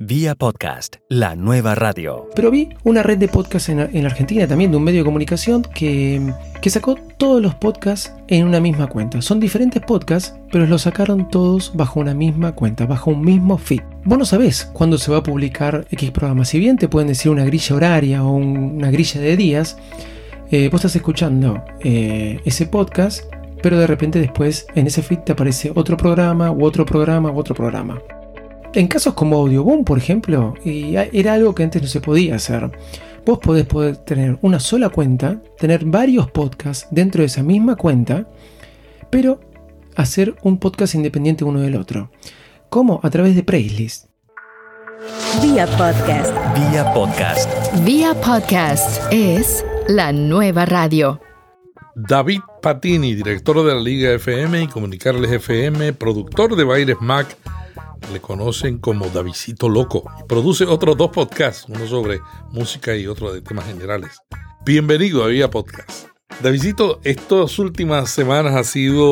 Vía podcast, la nueva radio. Pero vi una red de podcasts en, en Argentina también, de un medio de comunicación, que, que sacó todos los podcasts en una misma cuenta. Son diferentes podcasts, pero los sacaron todos bajo una misma cuenta, bajo un mismo feed. Vos no sabés cuándo se va a publicar X programa. Si bien te pueden decir una grilla horaria o un- una grilla de días, eh, vos estás escuchando eh, ese podcast, pero de repente después en ese feed te aparece otro programa, u otro programa, u otro programa. En casos como Audioboom, por ejemplo, y era algo que antes no se podía hacer. Vos podés poder tener una sola cuenta, tener varios podcasts dentro de esa misma cuenta, pero hacer un podcast independiente uno del otro. ¿Cómo? A través de playlist. Vía podcast. Vía podcast. Vía podcast es la nueva radio. David Patini, director de la Liga FM y Comunicarles FM, productor de Baires Mac, le conocen como Davidcito Loco produce otros dos podcasts, uno sobre música y otro de temas generales. Bienvenido a Vía Podcast. Davidcito, estas últimas semanas ha sido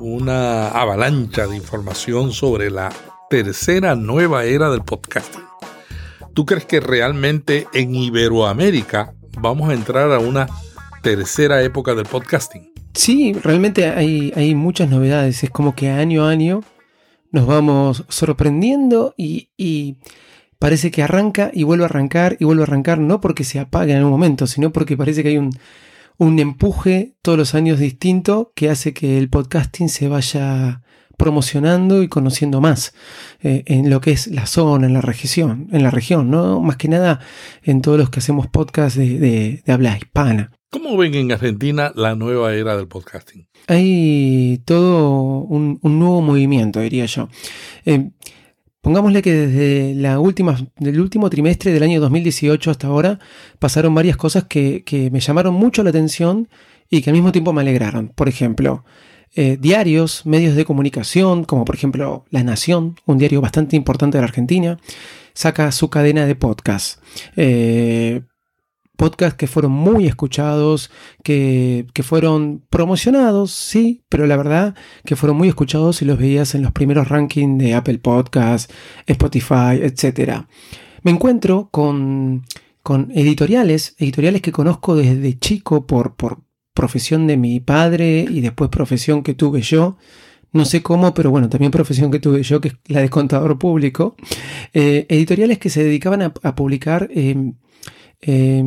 una avalancha de información sobre la tercera nueva era del podcasting. ¿Tú crees que realmente en Iberoamérica vamos a entrar a una tercera época del podcasting? Sí, realmente hay, hay muchas novedades. Es como que año a año nos vamos sorprendiendo y, parece que arranca y vuelve a arrancar y vuelve a arrancar, no porque se apague en algún momento, sino porque parece que hay un, un empuje todos los años distinto que hace que el podcasting se vaya promocionando y conociendo más eh, en lo que es la zona, en la región, en la región, ¿no? Más que nada en todos los que hacemos podcast de habla hispana. ¿Cómo ven en Argentina la nueva era del podcasting? Hay todo un, nuevo movimiento, diría yo. Eh, pongámosle que desde la última, del último trimestre del año 2018 hasta ahora pasaron varias cosas que, que me llamaron mucho la atención y que al mismo tiempo me alegraron. Por ejemplo, eh, diarios, medios de comunicación, como por ejemplo La Nación, un diario bastante importante de la Argentina, saca su cadena de podcast. Eh, podcasts que fueron muy escuchados, que, que fueron promocionados, sí, pero la verdad que fueron muy escuchados y los veías en los primeros rankings de Apple Podcasts, Spotify, etc. Me encuentro con, con editoriales, editoriales que conozco desde chico por, por profesión de mi padre y después profesión que tuve yo. No sé cómo, pero bueno, también profesión que tuve yo, que es la de contador público. Eh, editoriales que se dedicaban a, publicar eh, eh,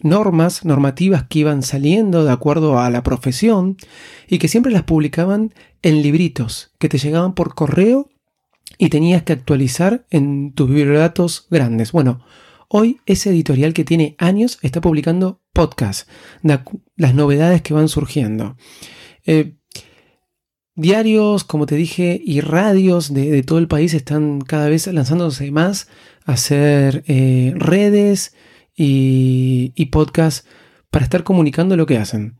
normas, normativas que iban saliendo de acuerdo a la profesión y que siempre las publicaban en libritos que te llegaban por correo y tenías que actualizar en tus bibliodatos grandes. Bueno, hoy ese editorial que tiene años está publicando podcasts, las novedades que van surgiendo. Eh, diarios, como te dije, y radios de, de todo el país están cada vez lanzándose más a hacer eh, redes y, y podcasts para estar comunicando lo que hacen.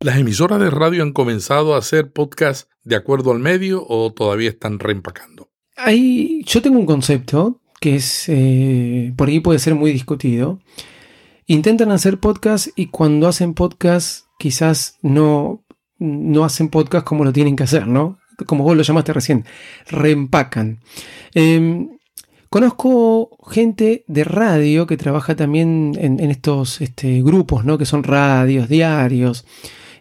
¿Las emisoras de radio han comenzado a hacer podcasts de acuerdo al medio o todavía están reempacando? Hay, yo tengo un concepto que es, eh, por ahí puede ser muy discutido. Intentan hacer podcasts y cuando hacen podcasts quizás no, no hacen podcast como lo tienen que hacer, ¿no? Como vos lo llamaste recién, reempacan. Eh, conozco gente de radio que trabaja también en, estos este, grupos, ¿no? Que son radios, diarios,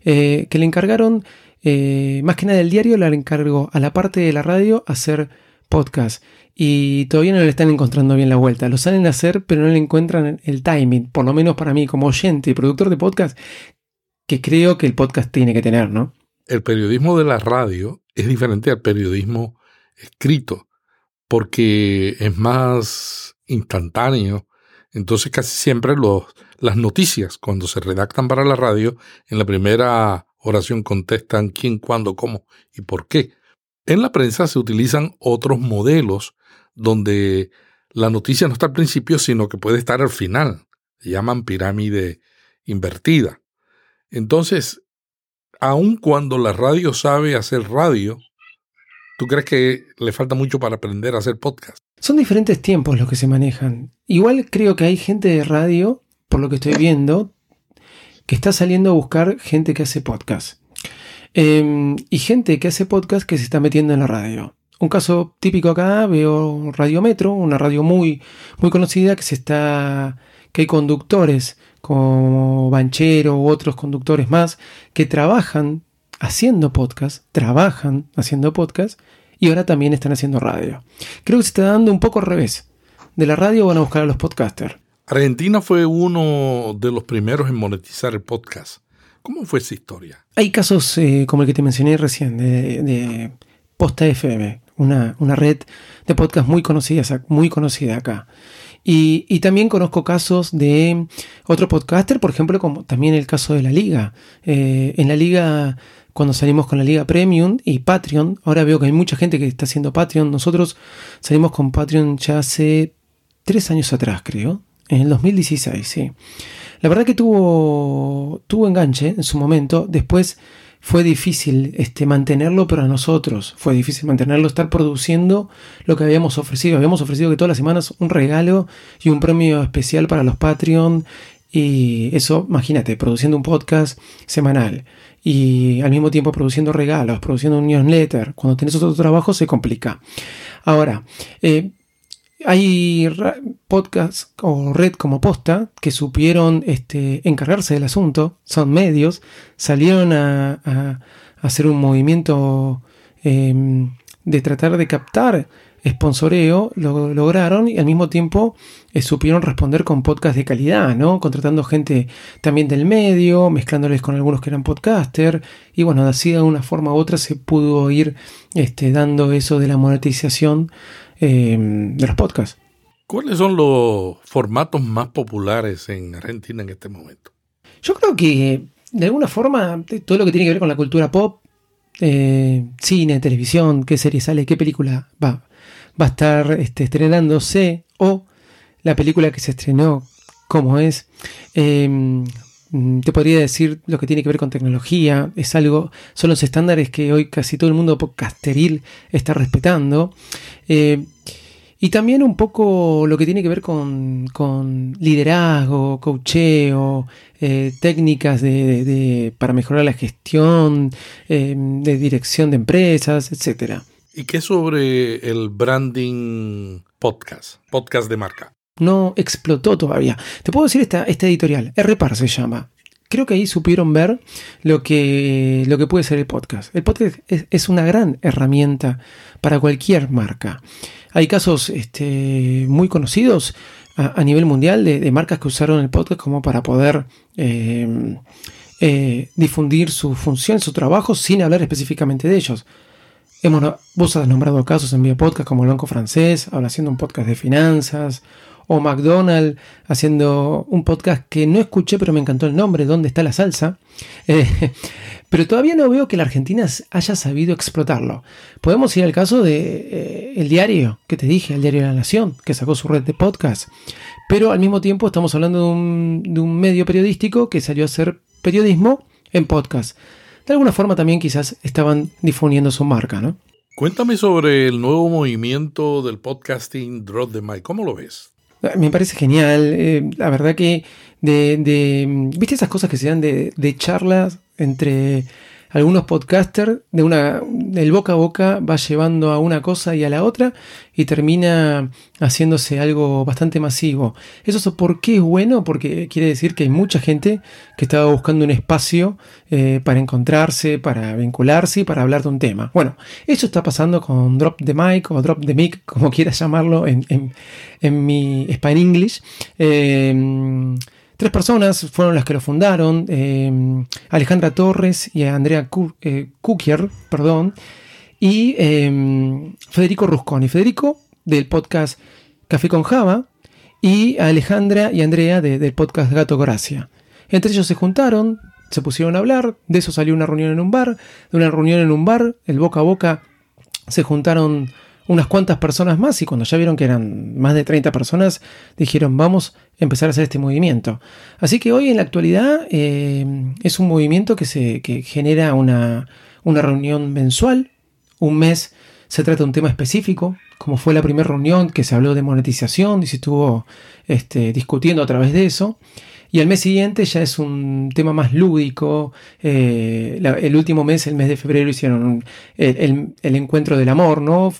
eh, que le encargaron, eh, más que nada el diario, le encargó a la parte de la radio hacer podcast. Y todavía no le están encontrando bien la vuelta. Lo salen a hacer, pero no le encuentran el timing. Por lo menos para mí, como oyente y productor de podcast, que creo que el podcast tiene que tener, ¿no? El periodismo de la radio es diferente al periodismo escrito porque es más instantáneo. Entonces casi siempre los, las noticias cuando se redactan para la radio en la primera oración contestan quién, cuándo, cómo y por qué. En la prensa se utilizan otros modelos donde la noticia no está al principio, sino que puede estar al final. Se llaman pirámide invertida. Entonces, aun cuando la radio sabe hacer radio, ¿tú crees que le falta mucho para aprender a hacer podcast? Son diferentes tiempos los que se manejan. Igual creo que hay gente de radio, por lo que estoy viendo, que está saliendo a buscar gente que hace podcast. Eh, y gente que hace podcast que se está metiendo en la radio. Un caso típico acá, veo Radio Metro, una radio muy, muy conocida que se está. que hay conductores como Banchero u otros conductores más que trabajan haciendo podcast, trabajan haciendo podcast y ahora también están haciendo radio. Creo que se está dando un poco al revés. De la radio van a buscar a los podcasters. Argentina fue uno de los primeros en monetizar el podcast. ¿Cómo fue esa historia? Hay casos eh, como el que te mencioné recién, de, de Posta FM, una, una, red de podcast muy conocida, muy conocida acá. Y, y, también conozco casos de otro podcaster, por ejemplo, como también el caso de la Liga. Eh, en la Liga cuando salimos con la Liga Premium y Patreon. Ahora veo que hay mucha gente que está haciendo Patreon. Nosotros salimos con Patreon ya hace tres años atrás, creo. En el 2016, sí. La verdad que tuvo, tuvo enganche en su momento. Después fue difícil este, mantenerlo para nosotros. Fue difícil mantenerlo, estar produciendo lo que habíamos ofrecido. Habíamos ofrecido que todas las semanas un regalo y un premio especial para los Patreon. Y eso, imagínate, produciendo un podcast semanal y al mismo tiempo produciendo regalos, produciendo un newsletter. Cuando tenés otro trabajo se complica. Ahora, eh, hay podcasts o red como Posta que supieron este, encargarse del asunto, son medios, salieron a, hacer un movimiento em, de tratar de captar sponsoreo, lo lograron y al mismo tiempo eh, supieron responder con podcast de calidad, ¿no? Contratando gente también del medio, mezclándoles con algunos que eran podcaster y bueno, así de una forma u otra se pudo ir este, dando eso de la monetización eh, de los podcasts. ¿Cuáles son los formatos más populares en Argentina en este momento? Yo creo que de alguna forma todo lo que tiene que ver con la cultura pop, eh, cine, televisión, qué serie sale, qué película va, va a estar este, estrenándose o la película que se estrenó, como es. Em, te podría decir lo que tiene que ver con tecnología, es algo, son los estándares que hoy casi todo el mundo podcasteril está respetando. Eh, y también un poco lo que tiene que ver con, con liderazgo, coacheo, eh, técnicas de, para mejorar la gestión, em, de dirección de empresas, etcétera. ¿Y qué sobre el branding podcast? Podcast de marca. No explotó todavía. Te puedo decir esta, esta editorial, RPAR se llama. Creo que ahí supieron ver lo que, lo que puede ser el podcast. El podcast es, una gran herramienta para cualquier marca. Hay casos este, muy conocidos a, nivel mundial de, marcas que usaron el podcast como para poder eh, eh, difundir su función, su trabajo, sin hablar específicamente de ellos. Hemos, vos has nombrado casos en mi podcast como el Banco Francés, habla haciendo un podcast de finanzas, o McDonald's haciendo un podcast que no escuché pero me encantó el nombre, ¿Dónde está la salsa? Eh, pero todavía no veo que la Argentina haya sabido explotarlo. Podemos ir al caso de eh, el diario que te dije, el diario de la Nación, que sacó su red de podcast. Pero al mismo tiempo estamos hablando de un, medio periodístico que salió a hacer periodismo en podcast de alguna forma también quizás estaban difundiendo su marca, ¿no? Cuéntame sobre el nuevo movimiento del podcasting Drop the Mic. ¿Cómo lo ves? Me parece genial. Eh, la verdad que de, de, ¿Viste esas cosas que se dan de, de charlas entre algunos podcasters de una del boca a boca va llevando a una cosa y a la otra y termina haciéndose algo bastante masivo. ¿Eso por qué es bueno? Porque quiere decir que hay mucha gente que estaba buscando un espacio eh, para encontrarse, para vincularse y para hablar de un tema. Bueno, eso está pasando con Drop the Mic o Drop the Mic, como quieras llamarlo en, en, mi Spanish English. Tres personas fueron las que lo fundaron, eh, Alejandra Torres y Andrea Kukier, eh, perdón, y eh, Federico Rusconi. Federico del podcast Café con Java y Alejandra y Andrea del podcast Gato Gracia. Entre ellos se juntaron, se pusieron a hablar, de eso salió una reunión en un bar, de una reunión en un bar, el boca a boca, se juntaron unas cuantas personas más y cuando ya vieron que eran más de 30 personas, dijeron vamos a empezar a hacer este movimiento. Así que hoy en la actualidad eh, es un movimiento que, se, que genera una, una reunión mensual, un mes se trata de un tema específico, como fue la primera reunión que se habló de monetización y se estuvo este, discutiendo a través de eso. Y al mes siguiente ya es un tema más lúdico. Eh, el último mes, el mes de febrero, hicieron el, encuentro del amor, ¿no?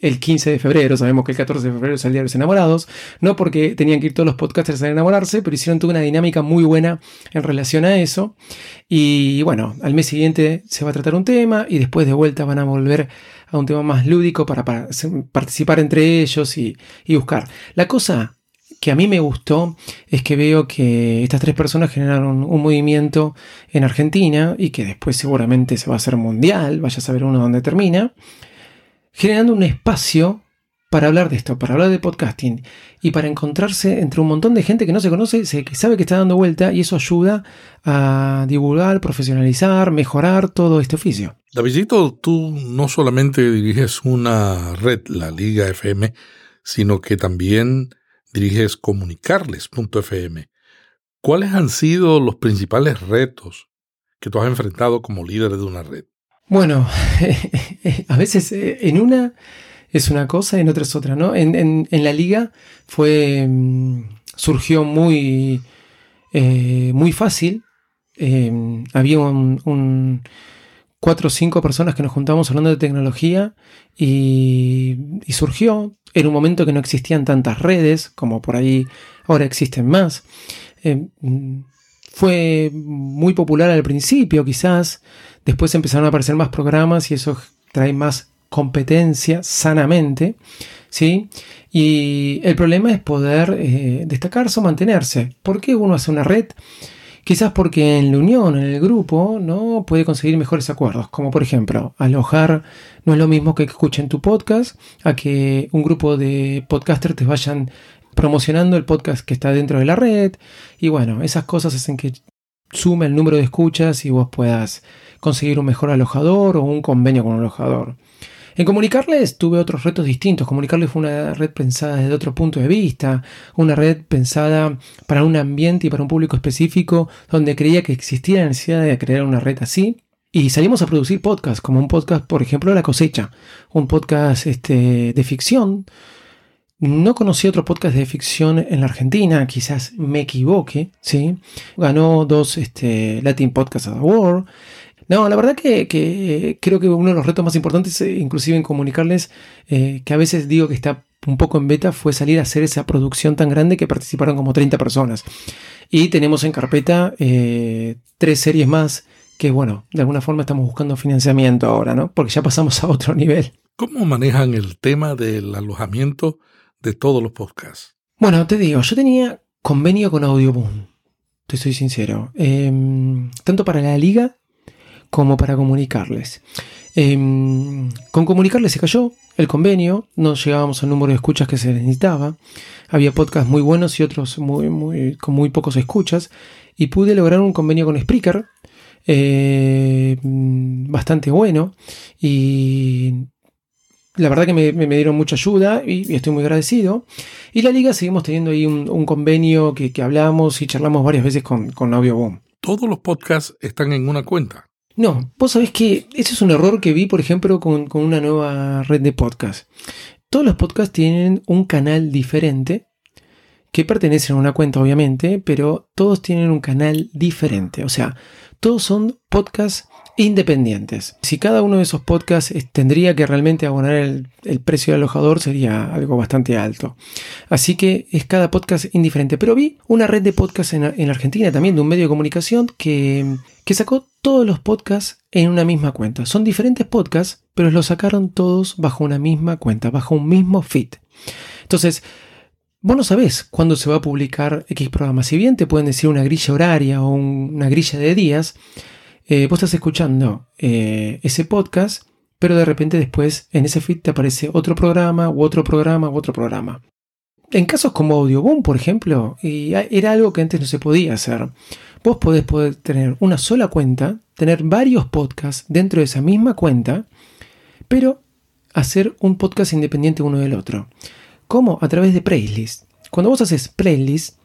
El 15 de febrero, sabemos que el 14 de febrero es el Día de los Enamorados, no porque tenían que ir todos los podcasters a enamorarse, pero hicieron toda una dinámica muy buena en relación a eso. Y bueno, al mes siguiente se va a tratar un tema y después de vuelta van a volver a un tema más lúdico para, participar entre ellos y buscar. La cosa que a mí me gustó es que veo que estas tres personas generaron un movimiento en Argentina y que después seguramente se va a hacer mundial, vaya a saber uno dónde termina, generando un espacio para hablar de esto, para hablar de podcasting y para encontrarse entre un montón de gente que no se conoce, que sabe que está dando vuelta y eso ayuda a divulgar, profesionalizar, mejorar todo este oficio. Davidito, tú no solamente diriges una red, la Liga FM, sino que también diriges comunicarles.fm. ¿Cuáles han sido los principales retos que tú has enfrentado como líder de una red? Bueno, a veces eh, en una es una cosa, en otra es otra, ¿no? En, la liga fue. mm, surgió muy. eh, muy fácil. Eh, había un- cuatro o cinco personas que nos juntamos hablando de tecnología y, surgió en un momento que no existían tantas redes como por ahí ahora existen más. Eh, fue muy popular al principio, quizás. Después empezaron a aparecer más programas y eso trae más competencia sanamente, ¿sí? Y el problema es poder eh, destacarse o mantenerse. ¿Por qué uno hace una red? Quizás porque en la unión, en el grupo, no puede conseguir mejores acuerdos. Como por ejemplo, alojar no es lo mismo que escuchen tu podcast, a que un grupo de podcasters te vayan promocionando el podcast que está dentro de la red. Y bueno, esas cosas hacen que sume el número de escuchas y vos puedas conseguir un mejor alojador o un convenio con un alojador. En Comunicarles tuve otros retos distintos. Comunicarles fue una red pensada desde otro punto de vista, una red pensada para un ambiente y para un público específico donde creía que existía la necesidad de crear una red así. Y salimos a producir podcasts, como un podcast, por ejemplo, La Cosecha, un podcast este, de ficción. No conocí otro podcast de ficción en la Argentina, quizás me equivoque, ¿sí? Ganó dos este, Latin Podcast Award. No, la verdad que, que creo que uno de los retos más importantes, eh, inclusive en comunicarles, eh, que a veces digo que está un poco en beta, fue salir a hacer esa producción tan grande que participaron como 30 personas. Y tenemos en carpeta eh, tres series más que, bueno, de alguna forma estamos buscando financiamiento ahora, ¿no? Porque ya pasamos a otro nivel. ¿Cómo manejan el tema del alojamiento de todos los podcasts? Bueno, te digo, yo tenía convenio con Audioboom, te soy sincero, Em, tanto para la liga como para comunicarles. Em, con comunicarles se cayó el convenio, no llegábamos al número de escuchas que se necesitaba, había podcasts muy buenos y otros con muy pocos escuchas, y pude lograr un convenio con Spreaker, eh, bastante bueno, y la verdad que me, dieron mucha ayuda y, estoy muy agradecido. Y la liga seguimos teniendo ahí un, convenio que, que hablamos y charlamos varias veces con, con Audioboom. Todos los podcasts están en una cuenta. No, vos sabés que ese es un error que vi, por ejemplo, con, con una nueva red de podcast. Todos los podcasts tienen un canal diferente, que pertenecen a una cuenta, obviamente, pero todos tienen un canal diferente. O sea, todos son podcasts independientes. Si cada uno de esos podcasts eh, tendría que realmente abonar el, precio del alojador, sería algo bastante alto. Así que es cada podcast indiferente. Pero vi una red de podcasts en, en Argentina también, de un medio de comunicación, que, que sacó todos los podcasts en una misma cuenta. Son diferentes podcasts, pero los sacaron todos bajo una misma cuenta, bajo un mismo feed. Entonces, Vos no sabés cuándo se va a publicar X programa. Si bien te pueden decir una grilla horaria o un- una grilla de días, eh, vos estás escuchando eh, ese podcast, pero de repente después en ese feed te aparece otro programa u otro programa u otro programa. En casos como Audioboom, por ejemplo, y era algo que antes no se podía hacer. Vos podés poder tener una sola cuenta, tener varios podcasts dentro de esa misma cuenta, pero hacer un podcast independiente uno del otro. ¿Cómo? A través de playlist. Cuando vos haces playlist,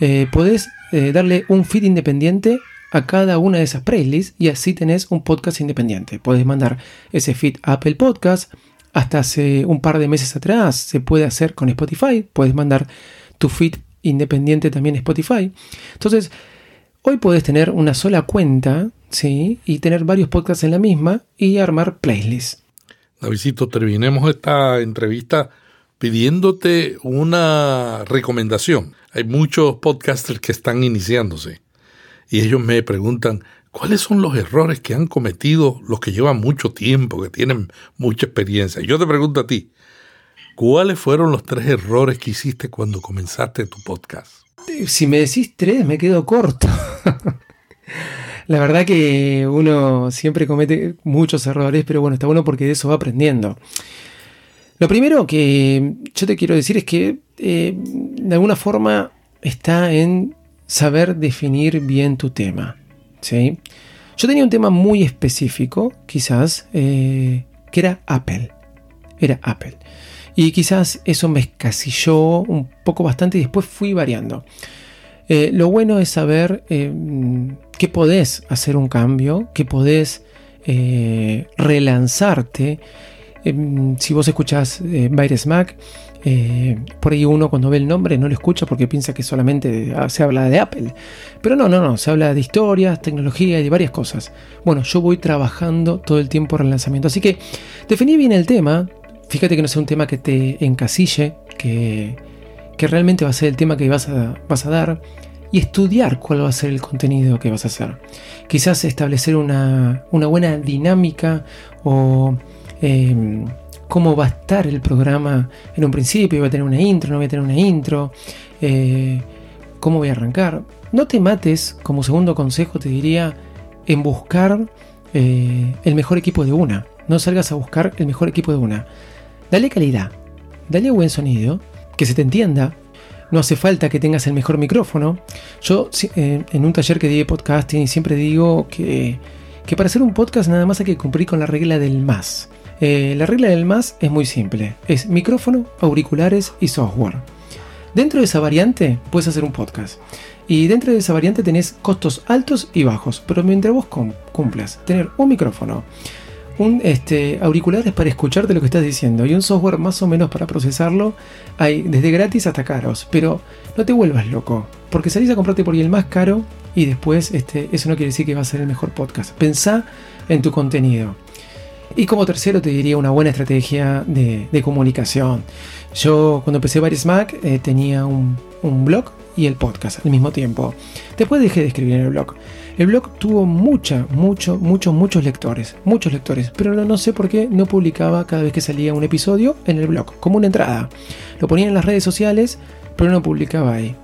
eh, podés darle un feed independiente a cada una de esas playlists y así tenés un podcast independiente. Podés mandar ese feed a Apple Podcast. Hasta hace un par de meses atrás se puede hacer con Spotify. Puedes mandar tu feed independiente también Spotify. Entonces, hoy puedes tener una sola cuenta, ¿sí? Y tener varios podcasts en la misma y armar playlists. Davidito, terminemos esta entrevista pidiéndote una recomendación. Hay muchos podcasters que están iniciándose y ellos me preguntan, ¿cuáles son los errores que han cometido los que llevan mucho tiempo, que tienen mucha experiencia? Yo te pregunto a ti, ¿cuáles fueron los tres errores que hiciste cuando comenzaste tu podcast? Si me decís tres, me quedo corto. La verdad que uno siempre comete muchos errores, pero bueno, está bueno porque de eso va aprendiendo. Lo primero que yo te quiero decir es que eh, de alguna forma está en saber definir bien tu tema. ¿sí? Yo tenía un tema muy específico, quizás, eh, que era Apple. Era Apple. Y quizás eso me escasilló un poco bastante y después fui variando. Eh, lo bueno es saber eh, que podés hacer un cambio, que podés relanzarte. Si vos escuchás Virus Mac, eh, por ahí uno cuando ve el nombre no lo escucha porque piensa que solamente ah, se habla de Apple. Pero no, no, no, se habla de historias, tecnología y de varias cosas. Bueno, yo voy trabajando todo el tiempo en el lanzamiento. Así que definí bien el tema. Fíjate que no sea un tema que te encasille, que, que realmente va a ser el tema que vas a, vas a dar. Y estudiar cuál va a ser el contenido que vas a hacer. Quizás establecer una, una buena dinámica o... Eh, cómo va a estar el programa en un principio, va a tener una intro, no voy a tener una intro, eh, cómo voy a arrancar. No te mates, como segundo consejo te diría, en buscar eh, el mejor equipo de una. No salgas a buscar el mejor equipo de una. Dale calidad, dale buen sonido, que se te entienda. No hace falta que tengas el mejor micrófono. Yo eh, en un taller que di de podcasting siempre digo que, que para hacer un podcast nada más hay que cumplir con la regla del más. Eh, la regla del más es muy simple, es micrófono, auriculares y software. Dentro de esa variante puedes hacer un podcast. Y dentro de esa variante tenés costos altos y bajos, pero mientras vos cumplas, tener un micrófono, un este, auriculares para escucharte lo que estás diciendo y un software más o menos para procesarlo, hay desde gratis hasta caros, pero no te vuelvas loco, porque salís a comprarte por ahí el más caro y después este, eso no quiere decir que va a ser el mejor podcast. Pensá en tu contenido. Y como tercero te diría una buena estrategia de, comunicación. Yo cuando empecé Various Mac eh, tenía un, blog y el podcast al mismo tiempo. Después dejé de escribir en el blog. El blog tuvo mucha, mucho, muchos, muchos lectores, muchos lectores, pero no, no, sé por qué no publicaba cada vez que salía un episodio en el blog, como una entrada. Lo ponía en las redes sociales, pero no publicaba ahí.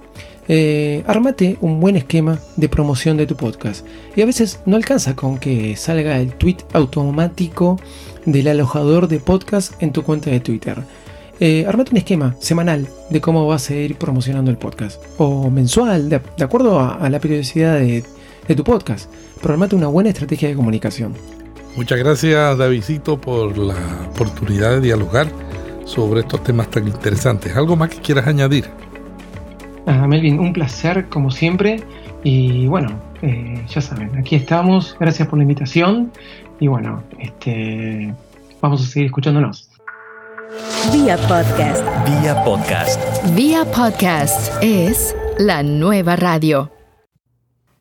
Eh, armate un buen esquema de promoción de tu podcast. Y a veces no alcanza con que salga el tweet automático del alojador de podcast en tu cuenta de Twitter. Eh, armate un esquema semanal de cómo vas a ir promocionando el podcast. O mensual, de, acuerdo a, la periodicidad de, tu podcast. Pero armate una buena estrategia de comunicación. Muchas gracias Davidito por la oportunidad de dialogar sobre estos temas tan interesantes. ¿Algo más que quieras añadir? Melvin, un placer como siempre. Y bueno, eh, ya saben, aquí estamos. Gracias por la invitación. Y bueno, este, vamos a seguir escuchándonos. Vía Podcast. Vía Podcast. Vía Podcast es la nueva radio.